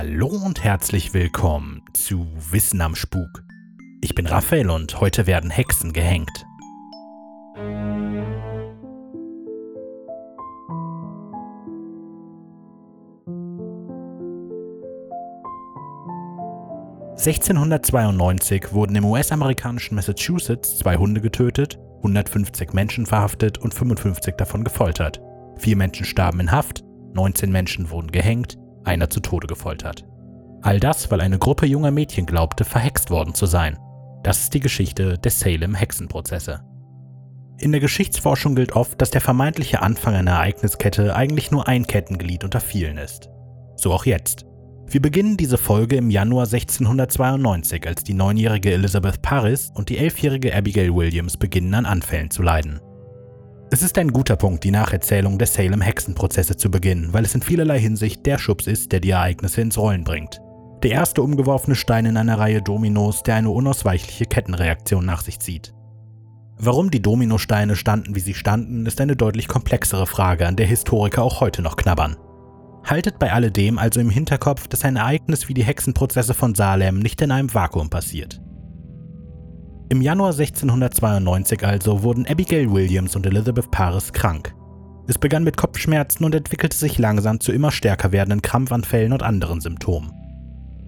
Hallo und herzlich willkommen zu Wissen am Spuk. Ich bin Raphael und heute werden Hexen gehängt. (1692) wurden im US-amerikanischen Massachusetts zwei Hunde getötet, 150 Menschen verhaftet und 55 davon gefoltert. Vier Menschen starben in Haft, 19 Menschen wurden gehängt, einer zu Tode gefoltert. All das, weil eine Gruppe junger Mädchen glaubte, verhext worden zu sein. Das ist die Geschichte der Salem-Hexenprozesse. In der Geschichtsforschung gilt oft, dass der vermeintliche Anfang einer Ereigniskette eigentlich nur ein Kettenglied unter vielen ist. So auch jetzt. Wir beginnen diese Folge im Januar 1692, als die neunjährige Elizabeth Paris und die elfjährige Abigail Williams beginnen an Anfällen zu leiden. Es ist ein guter Punkt, die Nacherzählung der Salem-Hexenprozesse zu beginnen, weil es in vielerlei Hinsicht der Schubs ist, der die Ereignisse ins Rollen bringt. Der erste umgeworfene Stein in einer Reihe Dominos, der eine unausweichliche Kettenreaktion nach sich zieht. Warum die Dominosteine standen, wie sie standen, ist eine deutlich komplexere Frage, an der Historiker auch heute noch knabbern. Haltet bei alledem also im Hinterkopf, dass ein Ereignis wie die Hexenprozesse von Salem nicht in einem Vakuum passiert. Im Januar 1692 also wurden Abigail Williams und Elizabeth Paris krank. Es begann mit Kopfschmerzen und entwickelte sich langsam zu immer stärker werdenden Krampfanfällen und anderen Symptomen.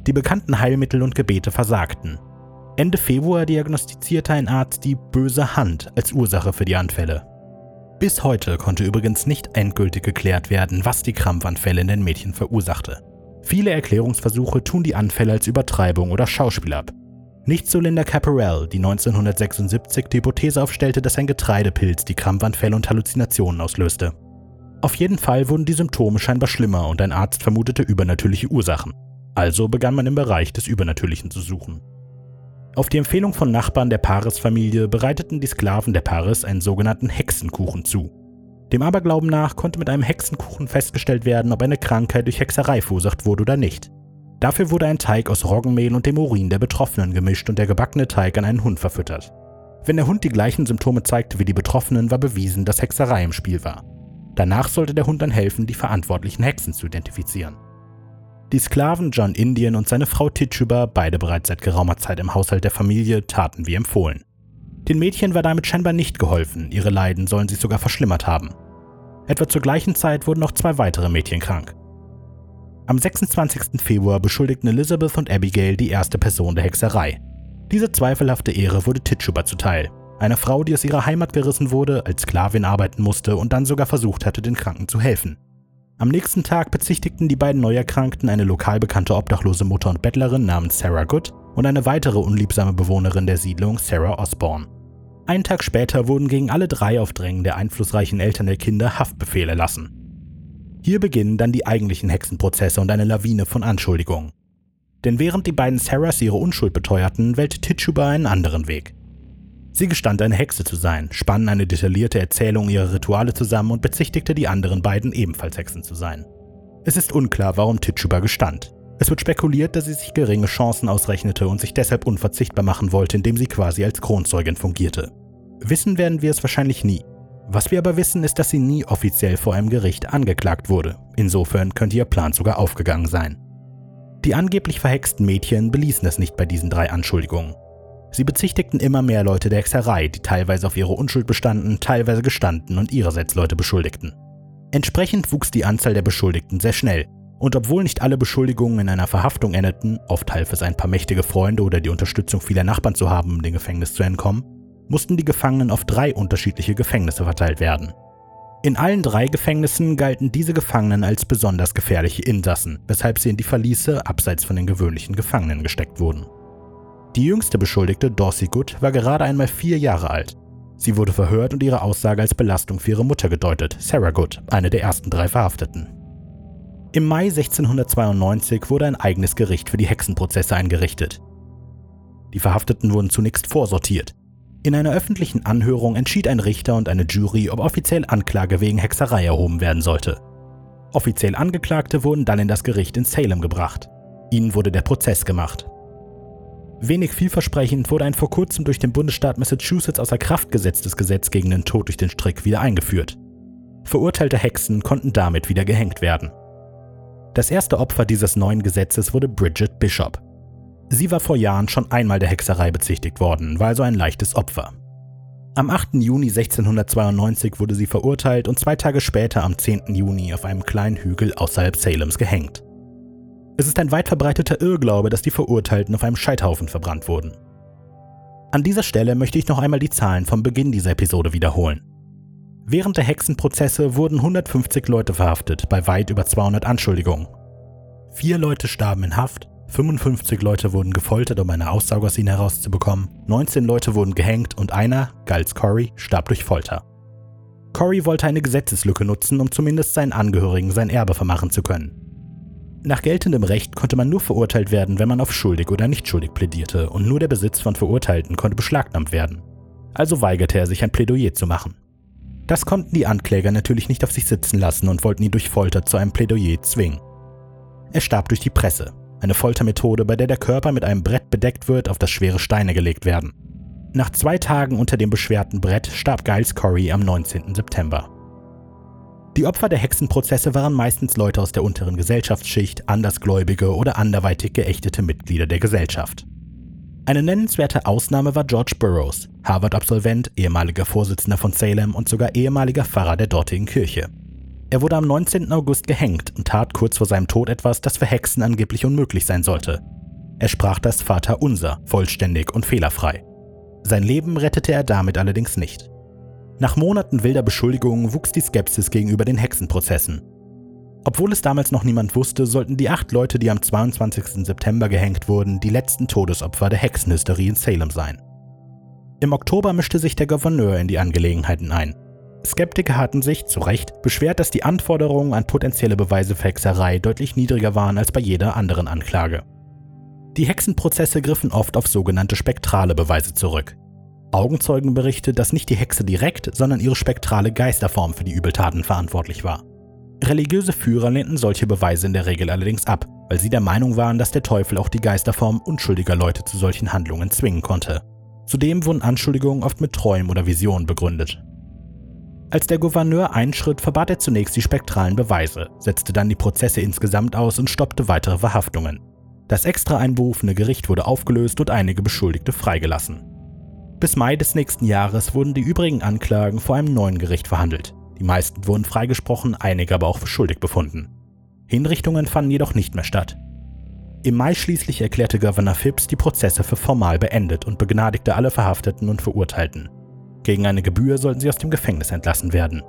Die bekannten Heilmittel und Gebete versagten. Ende Februar diagnostizierte ein Arzt die böse Hand als Ursache für die Anfälle. Bis heute konnte übrigens nicht endgültig geklärt werden, was die Krampfanfälle in den Mädchen verursachte. Viele Erklärungsversuche tun die Anfälle als Übertreibung oder Schauspiel ab. Nicht so Linda Caparel, die 1976 die Hypothese aufstellte, dass ein Getreidepilz die Krampfanfälle und Halluzinationen auslöste. Auf jeden Fall wurden die Symptome scheinbar schlimmer und ein Arzt vermutete übernatürliche Ursachen. Also begann man im Bereich des Übernatürlichen zu suchen. Auf die Empfehlung von Nachbarn der Paris-Familie bereiteten die Sklaven der Paris einen sogenannten Hexenkuchen zu. Dem Aberglauben nach konnte mit einem Hexenkuchen festgestellt werden, ob eine Krankheit durch Hexerei verursacht wurde oder nicht. Dafür wurde ein Teig aus Roggenmehl und dem Urin der Betroffenen gemischt und der gebackene Teig an einen Hund verfüttert. Wenn der Hund die gleichen Symptome zeigte wie die Betroffenen, war bewiesen, dass Hexerei im Spiel war. Danach sollte der Hund dann helfen, die verantwortlichen Hexen zu identifizieren. Die Sklaven John Indian und seine Frau Tituba, beide bereits seit geraumer Zeit im Haushalt der Familie, taten wie empfohlen. Den Mädchen war damit scheinbar nicht geholfen, ihre Leiden sollen sich sogar verschlimmert haben. Etwa zur gleichen Zeit wurden noch zwei weitere Mädchen krank. Am 26. Februar beschuldigten Elizabeth und Abigail die erste Person der Hexerei. Diese zweifelhafte Ehre wurde Tituba zuteil, einer Frau, die aus ihrer Heimat gerissen wurde, als Sklavin arbeiten musste und dann sogar versucht hatte, den Kranken zu helfen. Am nächsten Tag bezichtigten die beiden Neuerkrankten eine lokal bekannte obdachlose Mutter und Bettlerin namens Sarah Good und eine weitere unliebsame Bewohnerin der Siedlung, Sarah Osborne. Einen Tag später wurden gegen alle drei auf Drängen der einflussreichen Eltern der Kinder Haftbefehle erlassen. Hier beginnen dann die eigentlichen Hexenprozesse und eine Lawine von Anschuldigungen. Denn während die beiden Sarahs ihre Unschuld beteuerten, wählte Tituba einen anderen Weg. Sie gestand eine Hexe zu sein, spann eine detaillierte Erzählung ihrer Rituale zusammen und bezichtigte die anderen beiden ebenfalls Hexen zu sein. Es ist unklar, warum Tituba gestand. Es wird spekuliert, dass sie sich geringe Chancen ausrechnete und sich deshalb unverzichtbar machen wollte, indem sie quasi als Kronzeugin fungierte. Wissen werden wir es wahrscheinlich nie. Was wir aber wissen, ist, dass sie nie offiziell vor einem Gericht angeklagt wurde. Insofern könnte ihr Plan sogar aufgegangen sein. Die angeblich verhexten Mädchen beließen es nicht bei diesen drei Anschuldigungen. Sie bezichtigten immer mehr Leute der Hexerei, die teilweise auf ihre Unschuld bestanden, teilweise gestanden und ihrerseits Leute beschuldigten. Entsprechend wuchs die Anzahl der Beschuldigten sehr schnell, und obwohl nicht alle Beschuldigungen in einer Verhaftung endeten, oft half es ein paar mächtige Freunde oder die Unterstützung vieler Nachbarn zu haben, um dem Gefängnis zu entkommen, mussten die Gefangenen auf drei unterschiedliche Gefängnisse verteilt werden. In allen drei Gefängnissen galten diese Gefangenen als besonders gefährliche Insassen, weshalb sie in die Verliese abseits von den gewöhnlichen Gefangenen gesteckt wurden. Die jüngste Beschuldigte, Dorsey Good, war gerade einmal vier Jahre alt. Sie wurde verhört und ihre Aussage als Belastung für ihre Mutter gedeutet, Sarah Good, eine der ersten drei Verhafteten. Im Mai 1692 wurde ein eigenes Gericht für die Hexenprozesse eingerichtet. Die Verhafteten wurden zunächst vorsortiert. In einer öffentlichen Anhörung entschied ein Richter und eine Jury, ob offiziell Anklage wegen Hexerei erhoben werden sollte. Offiziell Angeklagte wurden dann in das Gericht in Salem gebracht. Ihnen wurde der Prozess gemacht. Wenig vielversprechend wurde ein vor kurzem durch den Bundesstaat Massachusetts außer Kraft gesetztes Gesetz gegen den Tod durch den Strick wieder eingeführt. Verurteilte Hexen konnten damit wieder gehängt werden. Das erste Opfer dieses neuen Gesetzes wurde Bridget Bishop. Sie war vor Jahren schon einmal der Hexerei bezichtigt worden, war also ein leichtes Opfer. Am 8. Juni 1692 wurde sie verurteilt und zwei Tage später am 10. Juni auf einem kleinen Hügel außerhalb Salems gehängt. Es ist ein weit verbreiteter Irrglaube, dass die Verurteilten auf einem Scheithaufen verbrannt wurden. An dieser Stelle möchte ich noch einmal die Zahlen vom Beginn dieser Episode wiederholen. Während der Hexenprozesse wurden 150 Leute verhaftet bei weit über 200 Anschuldigungen. Vier Leute starben in Haft, 55 Leute wurden gefoltert, um eine Aussage aus ihnen herauszubekommen, 19 Leute wurden gehängt und einer, Giles Corey, starb durch Folter. Corey wollte eine Gesetzeslücke nutzen, um zumindest seinen Angehörigen sein Erbe vermachen zu können. Nach geltendem Recht konnte man nur verurteilt werden, wenn man auf schuldig oder nicht schuldig plädierte, und nur der Besitz von Verurteilten konnte beschlagnahmt werden. Also weigerte er sich, ein Plädoyer zu machen. Das konnten die Ankläger natürlich nicht auf sich sitzen lassen und wollten ihn durch Folter zu einem Plädoyer zwingen. Er starb durch die Presse, eine Foltermethode, bei der der Körper mit einem Brett bedeckt wird, auf das schwere Steine gelegt werden. Nach zwei Tagen unter dem beschwerten Brett starb Giles Corey am 19. September. Die Opfer der Hexenprozesse waren meistens Leute aus der unteren Gesellschaftsschicht, Andersgläubige oder anderweitig geächtete Mitglieder der Gesellschaft. Eine nennenswerte Ausnahme war George Burroughs, Harvard-Absolvent, ehemaliger Vorsitzender von Salem und sogar ehemaliger Pfarrer der dortigen Kirche. Er wurde am 19. August gehängt und tat kurz vor seinem Tod etwas, das für Hexen angeblich unmöglich sein sollte. Er sprach das Vaterunser vollständig und fehlerfrei. Sein Leben rettete er damit allerdings nicht. Nach Monaten wilder Beschuldigungen wuchs die Skepsis gegenüber den Hexenprozessen. Obwohl es damals noch niemand wusste, sollten die acht Leute, die am 22. September gehängt wurden, die letzten Todesopfer der Hexenhysterie in Salem sein. Im Oktober mischte sich der Gouverneur in die Angelegenheiten ein. Skeptiker hatten sich, zu Recht, beschwert, dass die Anforderungen an potenzielle Beweise für Hexerei deutlich niedriger waren als bei jeder anderen Anklage. Die Hexenprozesse griffen oft auf sogenannte spektrale Beweise zurück. Augenzeugen berichtet, dass nicht die Hexe direkt, sondern ihre spektrale Geisterform für die Übeltaten verantwortlich war. Religiöse Führer lehnten solche Beweise in der Regel allerdings ab, weil sie der Meinung waren, dass der Teufel auch die Geisterform unschuldiger Leute zu solchen Handlungen zwingen konnte. Zudem wurden Anschuldigungen oft mit Träumen oder Visionen begründet. Als der Gouverneur einschritt, verbat er zunächst die spektralen Beweise, setzte dann die Prozesse insgesamt aus und stoppte weitere Verhaftungen. Das extra einberufene Gericht wurde aufgelöst und einige Beschuldigte freigelassen. Bis Mai des nächsten Jahres wurden die übrigen Anklagen vor einem neuen Gericht verhandelt. Die meisten wurden freigesprochen, einige aber auch für schuldig befunden. Hinrichtungen fanden jedoch nicht mehr statt. Im Mai schließlich erklärte Governor Phipps die Prozesse für formal beendet und begnadigte alle Verhafteten und Verurteilten. Gegen eine Gebühr sollten sie aus dem Gefängnis entlassen werden.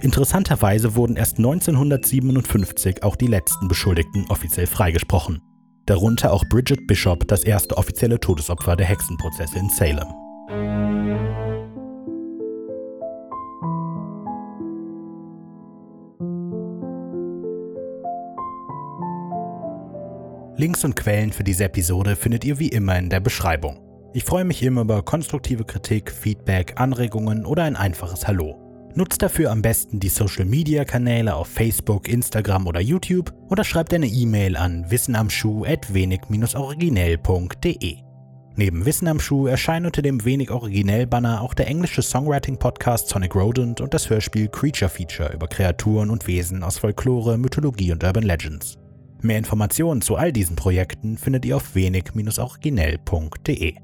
Interessanterweise wurden erst 1957 auch die letzten Beschuldigten offiziell freigesprochen darunter auch Bridget Bishop, das erste offizielle Todesopfer der Hexenprozesse in Salem. Links und Quellen für diese Episode findet ihr wie immer in der Beschreibung. Ich freue mich immer über konstruktive Kritik, Feedback, Anregungen oder ein einfaches Hallo. Nutzt dafür am besten die Social Media Kanäle auf Facebook, Instagram oder YouTube oder schreibt eine E-Mail an wissenamschuh@wenig-originell.de. Neben Wissen am Schuh erscheinen unter dem wenig originell Banner auch der englische Songwriting Podcast Sonic Rodent und das Hörspiel Creature Feature über Kreaturen und Wesen aus Folklore, Mythologie und Urban Legends. Mehr Informationen zu all diesen Projekten findet ihr auf wenig-originell.de.